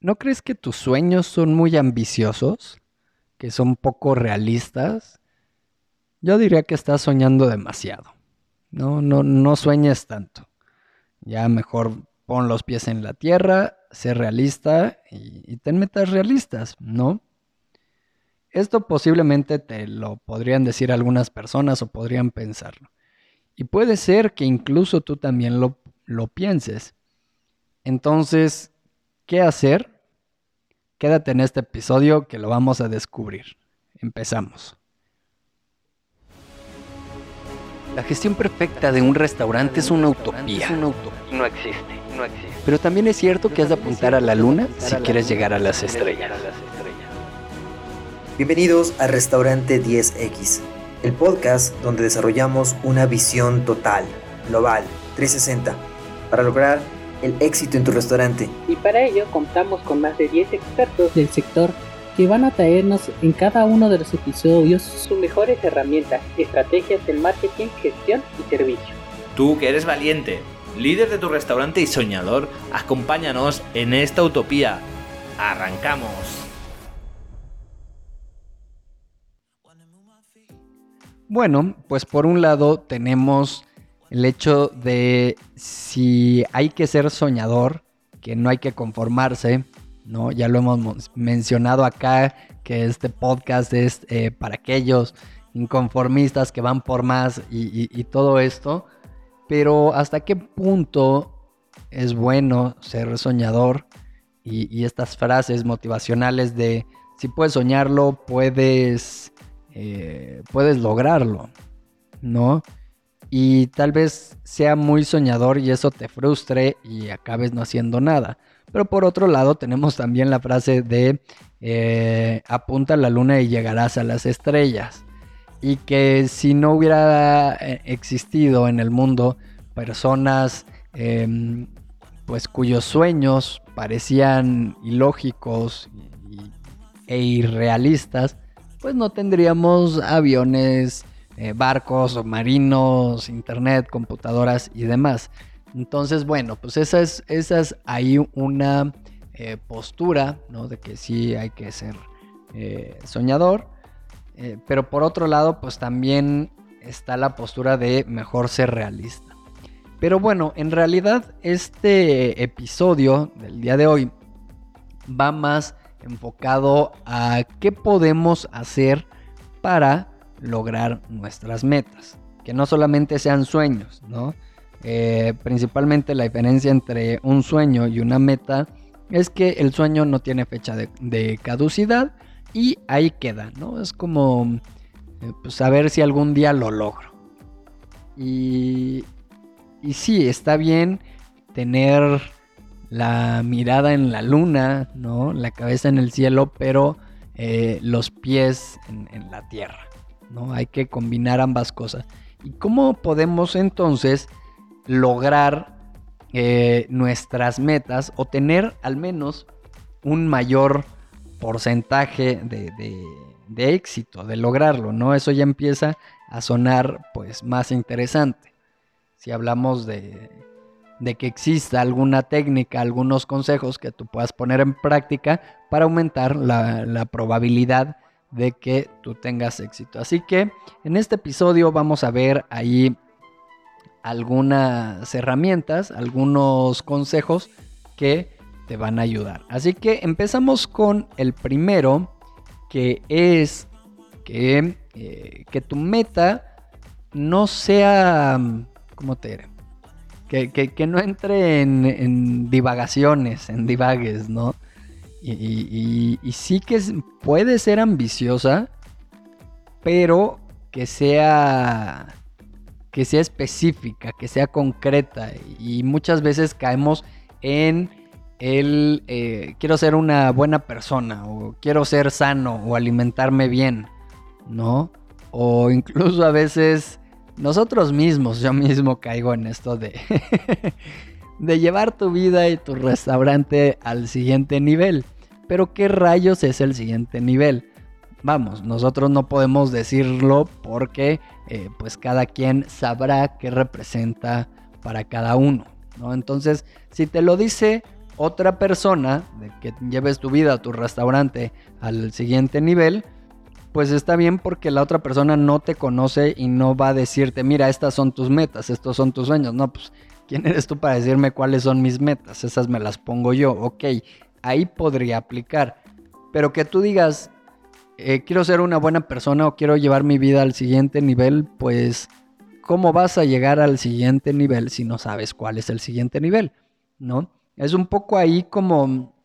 ¿no crees que tus sueños son muy ambiciosos? ¿Que son poco realistas? Yo diría que estás soñando demasiado. No, no, no sueñes tanto. Ya mejor pon los pies en la tierra, sé realista y, ten metas realistas, ¿no? Esto posiblemente te lo podrían decir algunas personas o podrían pensarlo. Y puede ser que incluso tú también lo, lo pienses. Entonces, ¿qué hacer? Quédate en este episodio que lo vamos a descubrir. Empezamos. La gestión perfecta de un restaurante es una utopía. No existe, no existe. Pero también es cierto que has de apuntar a la luna si quieres llegar a las estrellas. Bienvenidos a Restaurante 10X, el podcast donde desarrollamos una visión total, global, 360, para lograr el éxito en tu restaurante. Y para ello contamos con más de 10 expertos del sector que van a traernos en cada uno de los episodios sus mejores herramientas, estrategias en marketing, gestión y servicio. Tú que eres valiente, líder de tu restaurante y soñador, acompáñanos en esta utopía. ¡Arrancamos! Bueno, pues por un lado tenemos el hecho de si hay que ser soñador, que no hay que conformarse, ¿no? Ya lo hemos mencionado acá, que este podcast es eh, para aquellos inconformistas que van por más y, todo esto, pero hasta qué punto es bueno ser soñador y, estas frases motivacionales de si puedes soñarlo, puedes eh, puedes lograrlo, ¿no? Y tal vez sea muy soñador y eso te frustre y acabes no haciendo nada. Pero por otro lado tenemos también la frase de eh, apunta a la luna y llegarás a las estrellas. Y que si no hubiera eh, existido en el mundo personas em, pues cuyos sueños parecían ilógicos e irrealistas, pues no tendríamos aviones, eh, barcos, marinos, internet, computadoras y demás. Entonces, bueno, pues esa es, esa es ahí una eh, postura, ¿no? De que sí hay que ser eh, soñador. pero por otro lado, pues también está la postura de mejor ser realista. Pero bueno, en realidad este episodio del día de hoy va más enfocado a qué podemos hacer para lograr nuestras metas. Que no solamente sean sueños, ¿no? Eh, principalmente la diferencia entre un sueño y una meta es que el sueño no tiene fecha de, caducidad y ahí queda, ¿no? Es como eh, pues, saber si algún día lo logro. Y, y sí, está bien tener la mirada en la luna, ¿no? La cabeza en el cielo, pero eh, los pies en, la tierra, ¿no? Hay que combinar ambas cosas. ¿Y cómo podemos entonces lograr eh, nuestras metas o tener al menos un mayor porcentaje de, de, éxito, de lograrlo, ¿no? Eso ya empieza a sonar pues más interesante. Si hablamos de de que exista alguna técnica, algunos consejos que tú puedas poner en práctica para aumentar la, probabilidad de que tú tengas éxito. Así que en este episodio vamos a ver ahí algunas herramientas, algunos consejos que te van a ayudar. Así que empezamos con el primero, que es que, eh, que tu meta no sea, ¿cómo te diré? que, no entre en, divagaciones, en divagues, ¿no? Y, sí que puede ser ambiciosa, pero que sea que sea específica, que sea concreta. Y muchas veces caemos en el eh, quiero ser una buena persona, o quiero ser sano, o alimentarme bien, ¿no? O incluso a veces nosotros mismos, yo mismo caigo en esto de, de llevar tu vida y tu restaurante al siguiente nivel. Pero ¿qué rayos es el siguiente nivel? Vamos, nosotros no podemos decirlo porque eh, pues cada quien sabrá qué representa para cada uno. ¿no? Entonces, si te lo dice otra persona, de que lleves tu vida, tu restaurante al siguiente nivel, pues está bien porque la otra persona no te conoce y no va a decirte, mira, estas son tus metas, estos son tus sueños. No, pues, ¿quién eres tú para decirme cuáles son mis metas? Esas me las pongo yo. Ok, ahí podría aplicar. Pero que tú digas, eh, quiero ser una buena persona o quiero llevar mi vida al siguiente nivel, pues, ¿cómo vas a llegar al siguiente nivel si no sabes cuál es el siguiente nivel? ¿No? Es un poco ahí como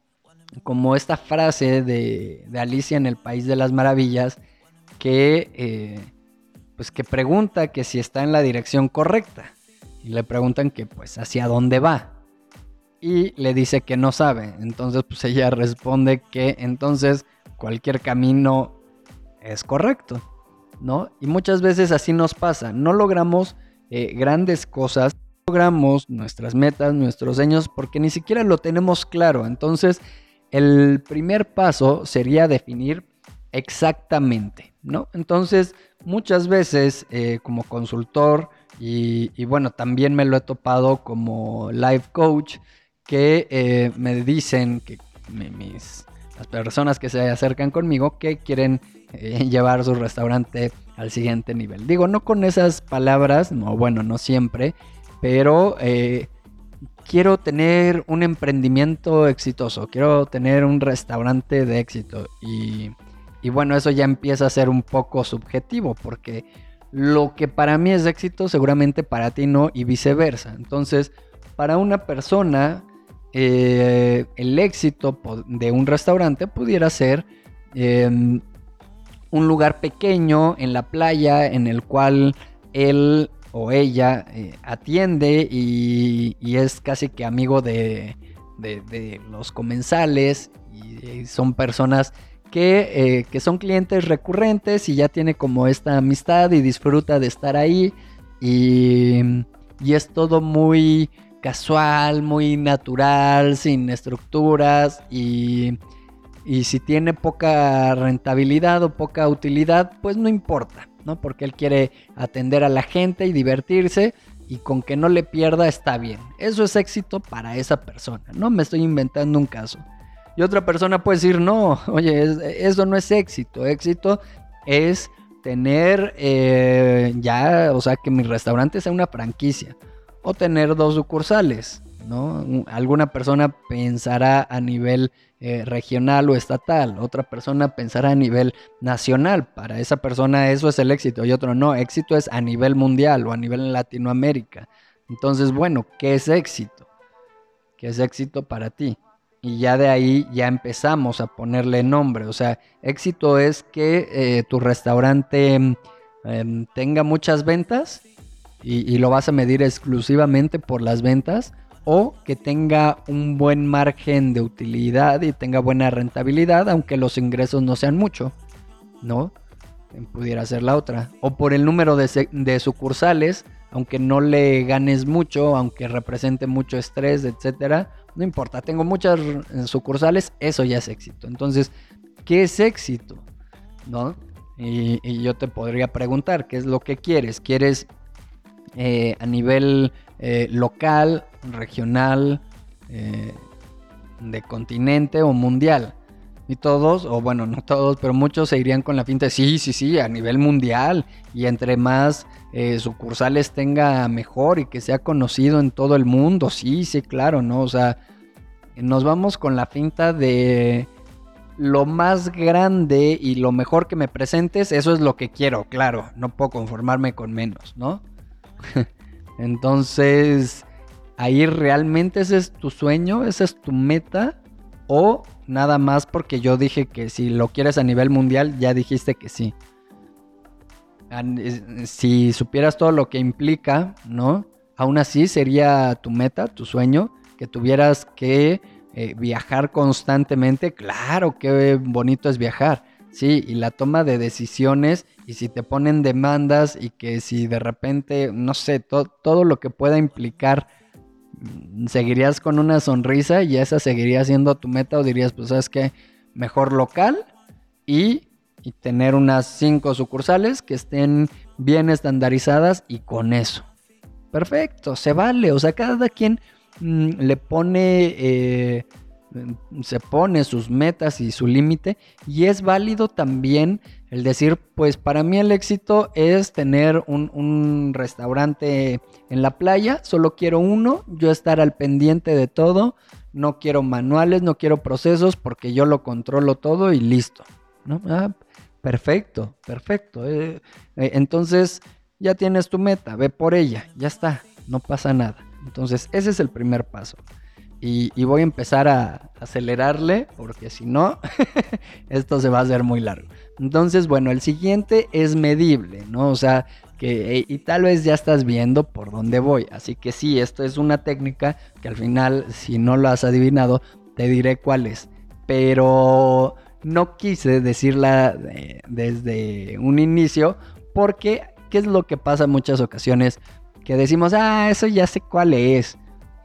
como esta frase de, Alicia en el País de las Maravillas, que, eh, pues que pregunta que si está en la dirección correcta. Y le preguntan que pues hacia dónde va. Y le dice que no sabe. Entonces pues ella responde que entonces cualquier camino es correcto. ¿No? Y muchas veces así nos pasa. No logramos eh, grandes cosas. Logramos nuestras metas, nuestros sueños, porque ni siquiera lo tenemos claro. Entonces, el primer paso sería definir exactamente, ¿no? Entonces, muchas veces eh, como consultor y, bueno, también me lo he topado como life coach, que eh, me dicen que mis, las personas que se acercan conmigo que quieren eh, llevar su restaurante al siguiente nivel. Digo, no con esas palabras, no, bueno, no siempre, pero quiero tener un emprendimiento exitoso, quiero tener un restaurante de éxito. Y, bueno, eso ya empieza a ser un poco subjetivo, porque lo que para mí es éxito, seguramente para ti no, y viceversa. Entonces, para una persona, eh, el éxito de un restaurante pudiera ser em, un lugar pequeño en la playa en el cual él o ella eh, atiende y, es casi que amigo de, los comensales y, son personas que, eh, que, son clientes recurrentes y ya tiene como esta amistad y disfruta de estar ahí y, y es todo muy casual, muy natural, sin estructuras y, y si tiene poca rentabilidad o poca utilidad, pues no importa. ¿no? Porque él quiere atender a la gente y divertirse y con que no le pierda está bien. Eso es éxito para esa persona, no me estoy inventando un caso. Y otra persona puede decir, no, oye, eso no es éxito, éxito es tener eh, ya, o sea, que mi restaurante sea una franquicia o tener dos sucursales, ¿no? Alguna persona pensará a nivel eh, regional o estatal, otra persona pensará a nivel nacional, para esa persona eso es el éxito y otro no, éxito es a nivel mundial o a nivel Latinoamérica. Entonces, bueno, ¿qué es éxito? ¿Qué es éxito para ti? Y ya de ahí ya empezamos a ponerle nombre, o sea, éxito es que eh, tu restaurante em, tenga muchas ventas y lo vas a medir exclusivamente por las ventas o que tenga un buen margen de utilidad y tenga buena rentabilidad, aunque los ingresos no sean mucho, ¿no? Pudiera ser la otra. O por el número de, sucursales, aunque no le ganes mucho, aunque represente mucho estrés, etcétera, no importa, tengo muchas sucursales, eso ya es éxito. Entonces, ¿qué es éxito? ¿No? Y, yo te podría preguntar, ¿qué es lo que quieres? ¿Quieres eh, a nivel eh, local, regional, eh, de continente o mundial. Y todos, o bueno, no todos, pero muchos se irían con la finta de sí, sí, sí, a nivel mundial. Y entre más eh, sucursales tenga mejor y que sea conocido en todo el mundo. Sí, sí, claro, ¿no? O sea, nos vamos con la finta de lo más grande y lo mejor que me presentes, eso es lo que quiero, claro. No puedo conformarme con menos, ¿no? Entonces, ahí realmente ese es tu sueño, esa es tu meta o nada más porque yo dije que si lo quieres a nivel mundial, ya dijiste que sí. Si supieras todo lo que implica, ¿no? Aún así sería tu meta, tu sueño, que tuvieras que eh, viajar constantemente. Claro, qué bonito es viajar. Sí, y la toma de decisiones y si te ponen demandas y que si de repente, no sé, todo lo que pueda implicar, seguirías con una sonrisa y esa seguiría siendo tu meta o dirías, pues sabes que mejor local y, tener unas cinco sucursales que estén bien estandarizadas y con eso. Perfecto, se vale, o sea, cada quien mm, le pone, eh, se pone sus metas y su límite y es válido también el decir, pues para mí el éxito es tener un, restaurante en la playa, solo quiero uno, yo estar al pendiente de todo, no quiero manuales, no quiero procesos porque yo lo controlo todo y listo. Ah, perfecto, perfecto. Eh, eh, entonces ya tienes tu meta, ve por ella, ya está, no pasa nada. Entonces ese es el primer paso. Y, voy a empezar a acelerarle porque si no, esto se va a hacer muy largo. Entonces, bueno, el siguiente es medible, ¿no? O sea, que, y tal vez ya estás viendo por dónde voy. Así que sí, esto es una técnica que al final, si no lo has adivinado, te diré cuál es. Pero no quise decirla desde un inicio porque, ¿qué es lo que pasa en muchas ocasiones? Que decimos, ah, eso ya sé cuál es.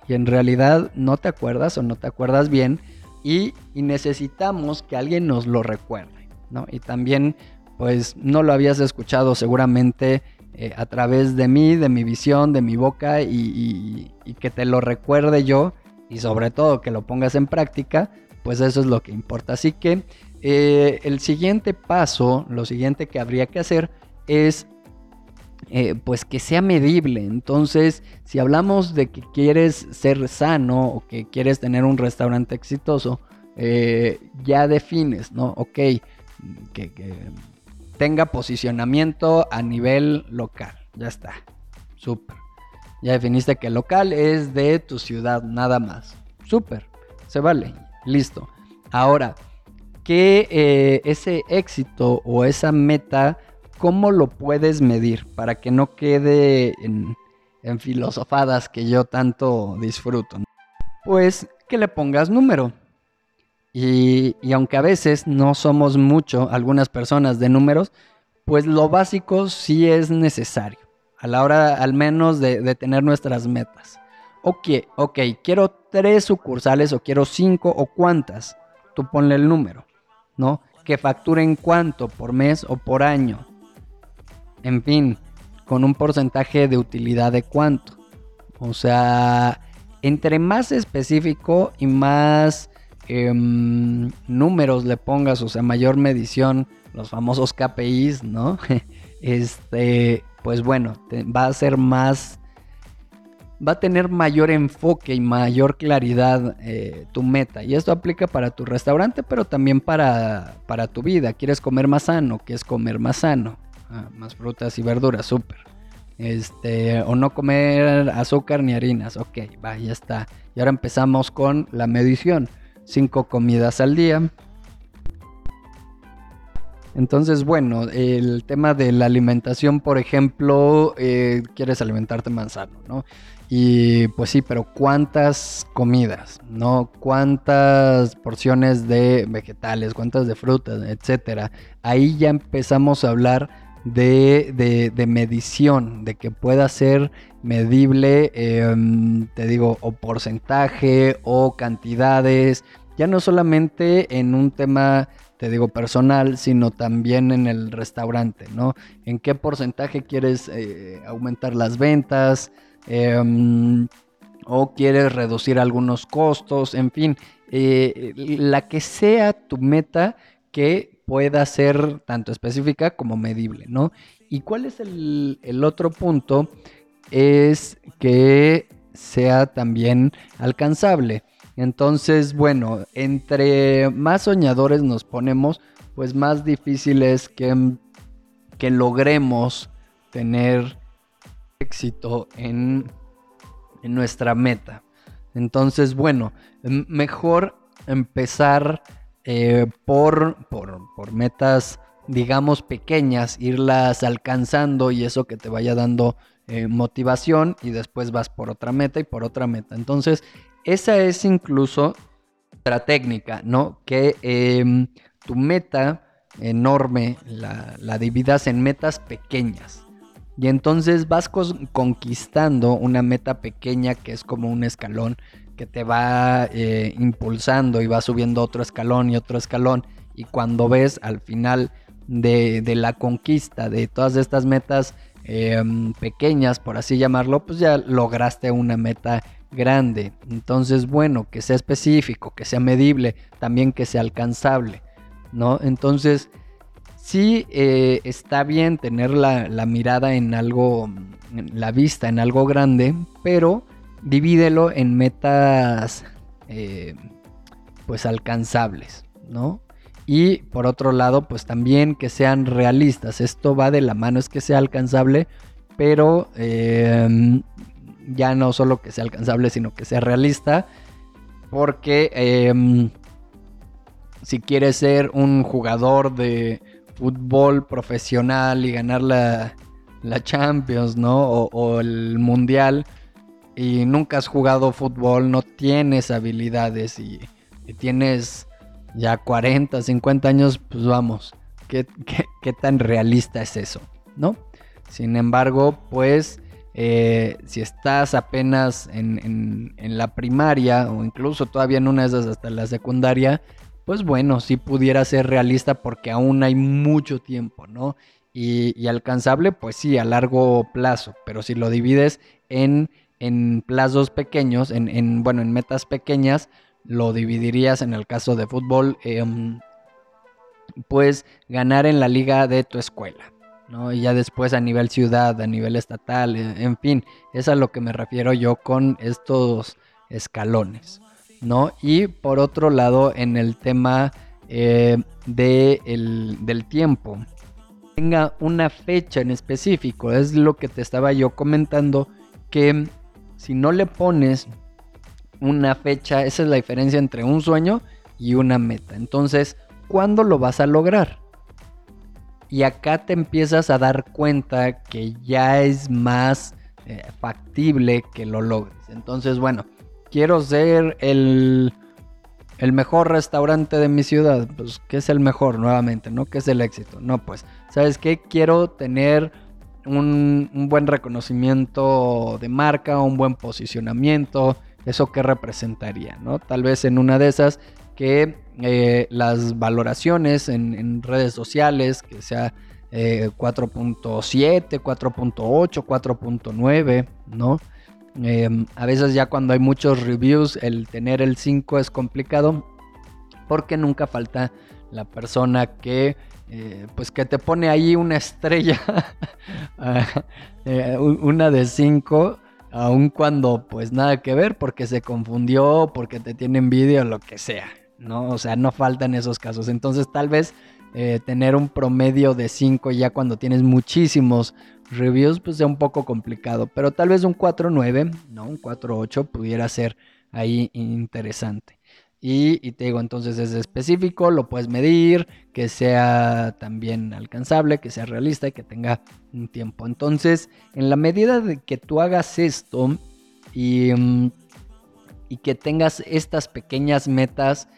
Y en realidad no te acuerdas o no te acuerdas bien y, necesitamos que alguien nos lo recuerde, ¿no? Y también, pues, no lo habías escuchado seguramente eh, a través de mí, de mi visión, de mi boca y, y, y que te lo recuerde yo y sobre todo que lo pongas en práctica, pues eso es lo que importa. Así que eh, el siguiente paso, lo siguiente que habría que hacer es eh, pues que sea medible. Entonces, si hablamos de que quieres ser sano o que quieres tener un restaurante exitoso, eh, ya defines, ¿no? Ok, que, tenga posicionamiento a nivel local. Ya está. Súper. Ya definiste que local es de tu ciudad, nada más. Súper. Se vale. Listo. Ahora, que eh, ese éxito o esa meta, ¿cómo lo puedes medir? Para que no quede en, filosofadas que yo tanto disfruto. Pues que le pongas número. Y, y, aunque a veces no somos mucho, algunas personas de números, pues lo básico sí es necesario. A la hora al menos de, de tener nuestras metas. Ok, ok, quiero tres sucursales o quiero cinco o cuántas. Tú ponle el número. ¿no? Que facturen cuánto por mes o por año. En fin, con un porcentaje de utilidad de cuánto. O sea, entre más específico y más eh, números le pongas, o sea, mayor medición, los famosos KPIs, ¿no? este, pues bueno, va a ser más va a tener mayor enfoque y mayor claridad eh, tu meta. Y esto aplica para tu restaurante, pero también para, para tu vida. ¿Quieres comer más sano? ¿Qué es comer más sano? Ah, más frutas y verduras, súper. Este, o no comer azúcar ni harinas. Ok, va, ya está. Y ahora empezamos con la medición. Cinco comidas al día. Entonces, bueno, el tema de la alimentación, por ejemplo, eh, quieres alimentarte más sano, ¿no? Y pues sí, pero ¿cuántas comidas? ¿No? ¿Cuántas porciones de vegetales? ¿Cuántas de frutas? Etcétera. Ahí ya empezamos a hablar de, de, de medición, de que pueda ser medible, eh, te digo, o porcentaje o cantidades. Ya no solamente en un tema te digo, personal, sino también en el restaurante, ¿no? ¿En qué porcentaje quieres eh, aumentar las ventas? Eh, o quieres reducir algunos costos, en fin, eh, la que sea tu meta que pueda ser tanto específica como medible, ¿no? ¿Y cuál es el, otro punto? Es que sea también alcanzable. Entonces, bueno, entre más soñadores nos ponemos, pues más difícil es que, que logremos tener éxito en, en nuestra meta. Entonces, bueno, mejor empezar eh, por, por, por, metas, digamos, pequeñas, irlas alcanzando y eso que te vaya dando eh, motivación y después vas por otra meta y por otra meta. Entonces, esa es incluso otra técnica, ¿no? Que eh, tu meta enorme la, la dividas en metas pequeñas. Y entonces vas conquistando una meta pequeña que es como un escalón que te va eh, impulsando y va subiendo otro escalón y otro escalón. Y cuando ves al final de, de la conquista de todas estas metas eh, pequeñas, por así llamarlo, pues ya lograste una meta grande. Entonces, bueno, que sea específico, que sea medible, también que sea alcanzable, ¿no? Entonces, sí eh, está bien tener la, mirada en algo, la vista en algo grande, pero divídelo en metas, eh, pues alcanzables, ¿no? Y por otro lado, pues también que sean realistas. Esto va de la mano, es que sea alcanzable, pero em, ya no solo que sea alcanzable, sino que sea realista. Porque em, si quieres ser un jugador de fútbol profesional y ganar la, Champions, ¿no? O, el Mundial y nunca has jugado fútbol, no tienes habilidades y, tienes ya 40, 50 años, pues vamos, ¿qué, tan realista es eso? ¿No? Sin embargo, pues eh, si estás apenas en, la primaria o incluso todavía en una de esas hasta la secundaria, pues bueno, sí pudiera ser realista porque aún hay mucho tiempo, ¿no? Y, alcanzable, pues sí, a largo plazo, pero si lo divides en, en plazos pequeños, en, bueno, en metas pequeñas, lo dividirías en el caso de fútbol, em, pues ganar en la liga de tu escuela, ¿no? Y ya después a nivel ciudad, a nivel estatal, e, en fin, es a lo que me refiero yo con estos escalones. ¿no? Y por otro lado, en el tema eh, del tiempo, tenga una fecha en específico, es lo que te estaba yo comentando, que si no le pones una fecha, esa es la diferencia entre un sueño y una meta. Entonces, ¿cuándo lo vas a lograr? Y acá te empiezas a dar cuenta que ya es más eh, factible que lo logres. Entonces, bueno, quiero ser el, el mejor restaurante de mi ciudad. Pues, ¿qué es el mejor nuevamente? ¿No? ¿Qué es el éxito? No, pues, ¿sabes qué? Quiero tener un, buen reconocimiento de marca, un buen posicionamiento. ¿Eso qué representaría? ¿no? Tal vez en una de esas que eh, las valoraciones en, redes sociales, que sea 4.7, 4.8, 4.9, ¿no? Em, a veces ya cuando hay muchos reviews, el tener el 5 es complicado porque nunca falta la persona que eh, pues que te pone ahí una estrella, ah, eh, una de 5, aun cuando pues nada que ver porque se confundió, porque te tiene envidia o lo que sea, ¿no? O sea, no faltan esos casos. Entonces tal vez eh, tener un promedio de 5 ya cuando tienes muchísimos reviews, pues sea un poco complicado. Pero tal vez un 4.9, ¿no? Un 4.8 pudiera ser ahí interesante. Y, te digo, entonces es específico, lo puedes medir, que sea también alcanzable, que sea realista y que tenga un tiempo. Entonces, en la medida de que tú hagas esto y, mm, que tengas estas pequeñas metas,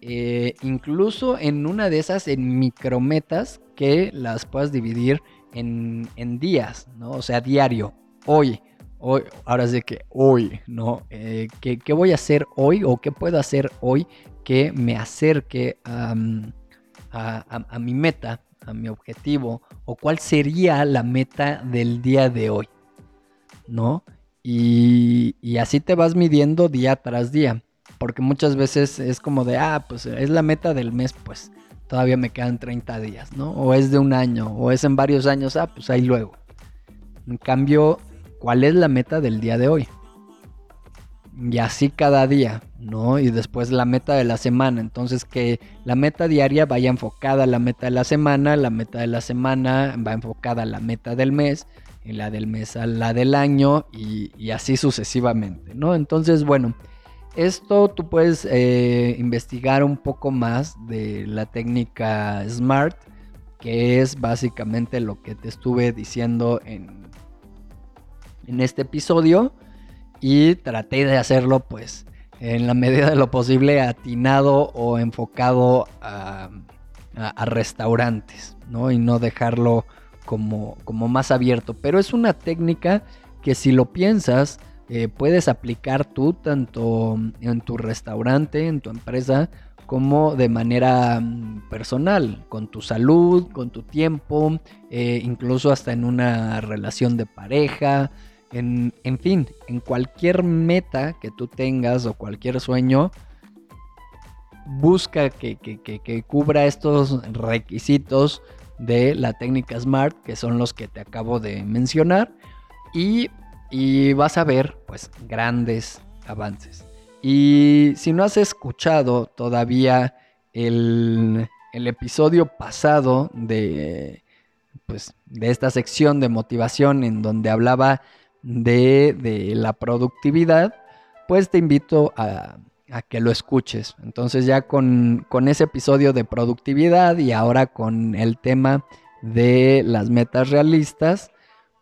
eh, incluso en una de esas, en micrometas, que las puedas dividir en, días, ¿no? O sea, diario, hoy, hoy, ahora sí que hoy, ¿no? Eh, ¿qué, voy a hacer hoy o qué puedo hacer hoy que me acerque a, mi meta, a mi objetivo, o cuál sería la meta del día de hoy, ¿no? Y, y así te vas midiendo día tras día, porque muchas veces es como de, ah, pues es la meta del mes, pues todavía me quedan 30 días, ¿no? O es de un año, o es en varios años, ah, pues ahí luego. En cambio, ¿cuál es la meta del día de hoy? Y así cada día, ¿no? Y después la meta de la semana. Entonces que la meta diaria vaya enfocada a la meta de la semana, la meta de la semana va enfocada a la meta del mes, y la del mes a la del año, y, así sucesivamente, ¿no? Entonces, bueno, esto tú puedes eh, investigar un poco más de la técnica SMART, que es básicamente lo que te estuve diciendo en, en este episodio. Y traté de hacerlo pues en la medida de lo posible atinado o enfocado a, restaurantes, ¿no? Y no dejarlo como, como más abierto. Pero es una técnica que si lo piensas, eh, puedes aplicar tú tanto en tu restaurante, en tu empresa, como de manera mm, personal, con tu salud, con tu tiempo, eh, incluso hasta en una relación de pareja, en, en fin, en cualquier meta que tú tengas o cualquier sueño, busca que, que, que, que, cubra estos requisitos de la técnica SMART, que son los que te acabo de mencionar, y, y vas a ver pues grandes avances. Y si no has escuchado todavía el, el episodio pasado de, pues, de esta sección de motivación en donde hablaba de, de la productividad, pues te invito a, a, que lo escuches. Entonces ya con, con ese episodio de productividad y ahora con el tema de las metas realistas,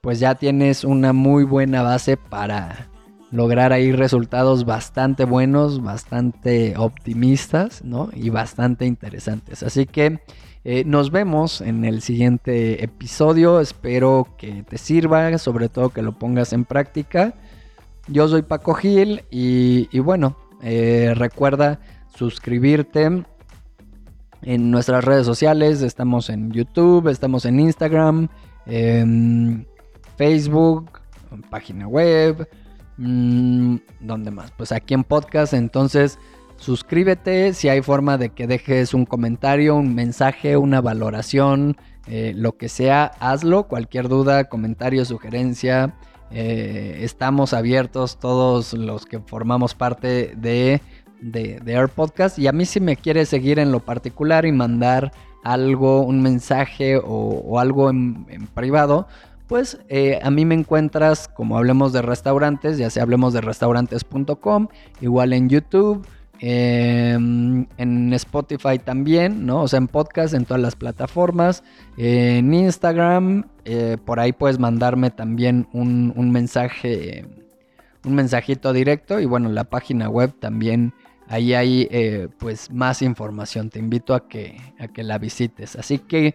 pues ya tienes una muy buena base para lograr ahí resultados bastante buenos, bastante optimistas, ¿no? Y bastante interesantes. Así que eh, nos vemos en el siguiente episodio. Espero que te sirva, sobre todo que lo pongas en práctica. Yo soy Paco Gil y, bueno, eh, recuerda suscribirte en nuestras redes sociales. Estamos en YouTube, estamos en Instagram, en Facebook, en página web. Mmm, ¿Dónde más? Pues aquí en podcast. Entonces, suscríbete. Si hay forma de que dejes un comentario, un mensaje, una valoración, eh, lo que sea, hazlo. Cualquier duda, comentario, sugerencia. Eh, estamos abiertos todos los que formamos parte de, de, Air Podcast. Y a mí si me quieres seguir en lo particular y mandar algo, un mensaje o, algo en privado, pues eh, a mí me encuentras como hablemos de restaurantes, ya sea hablemos de restaurantes.com, igual en YouTube, eh, en Spotify también, ¿no? O sea, en podcast, en todas las plataformas, en Instagram, eh, por ahí puedes mandarme también un, un, mensaje, un mensajito directo y bueno, la página web también. Ahí hay eh, pues más información. Te invito a que, a que la visites. Así que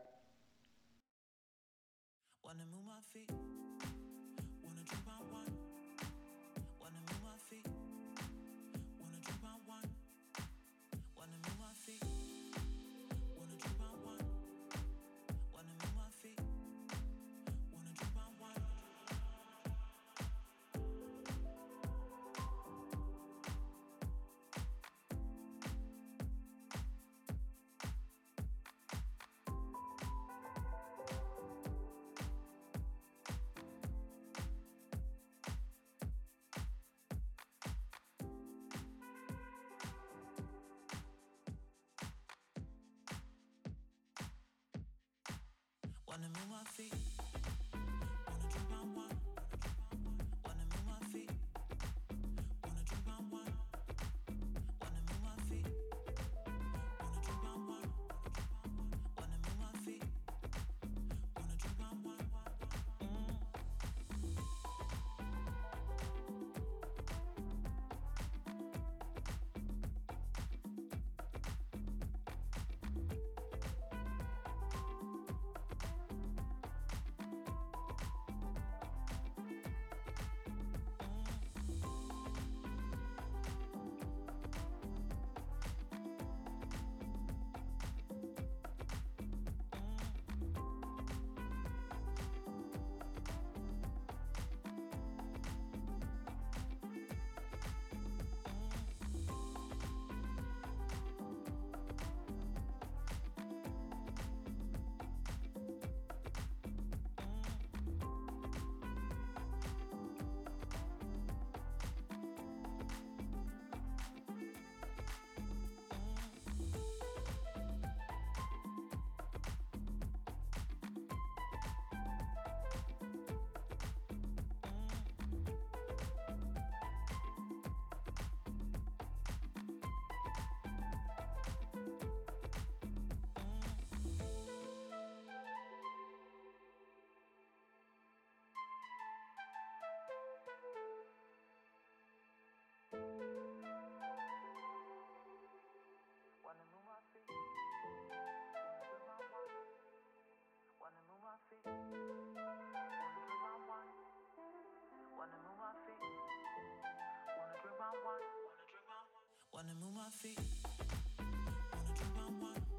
Wanna move my feet, wanna drink my wine. Wanna move my feet, wanna drink my wine.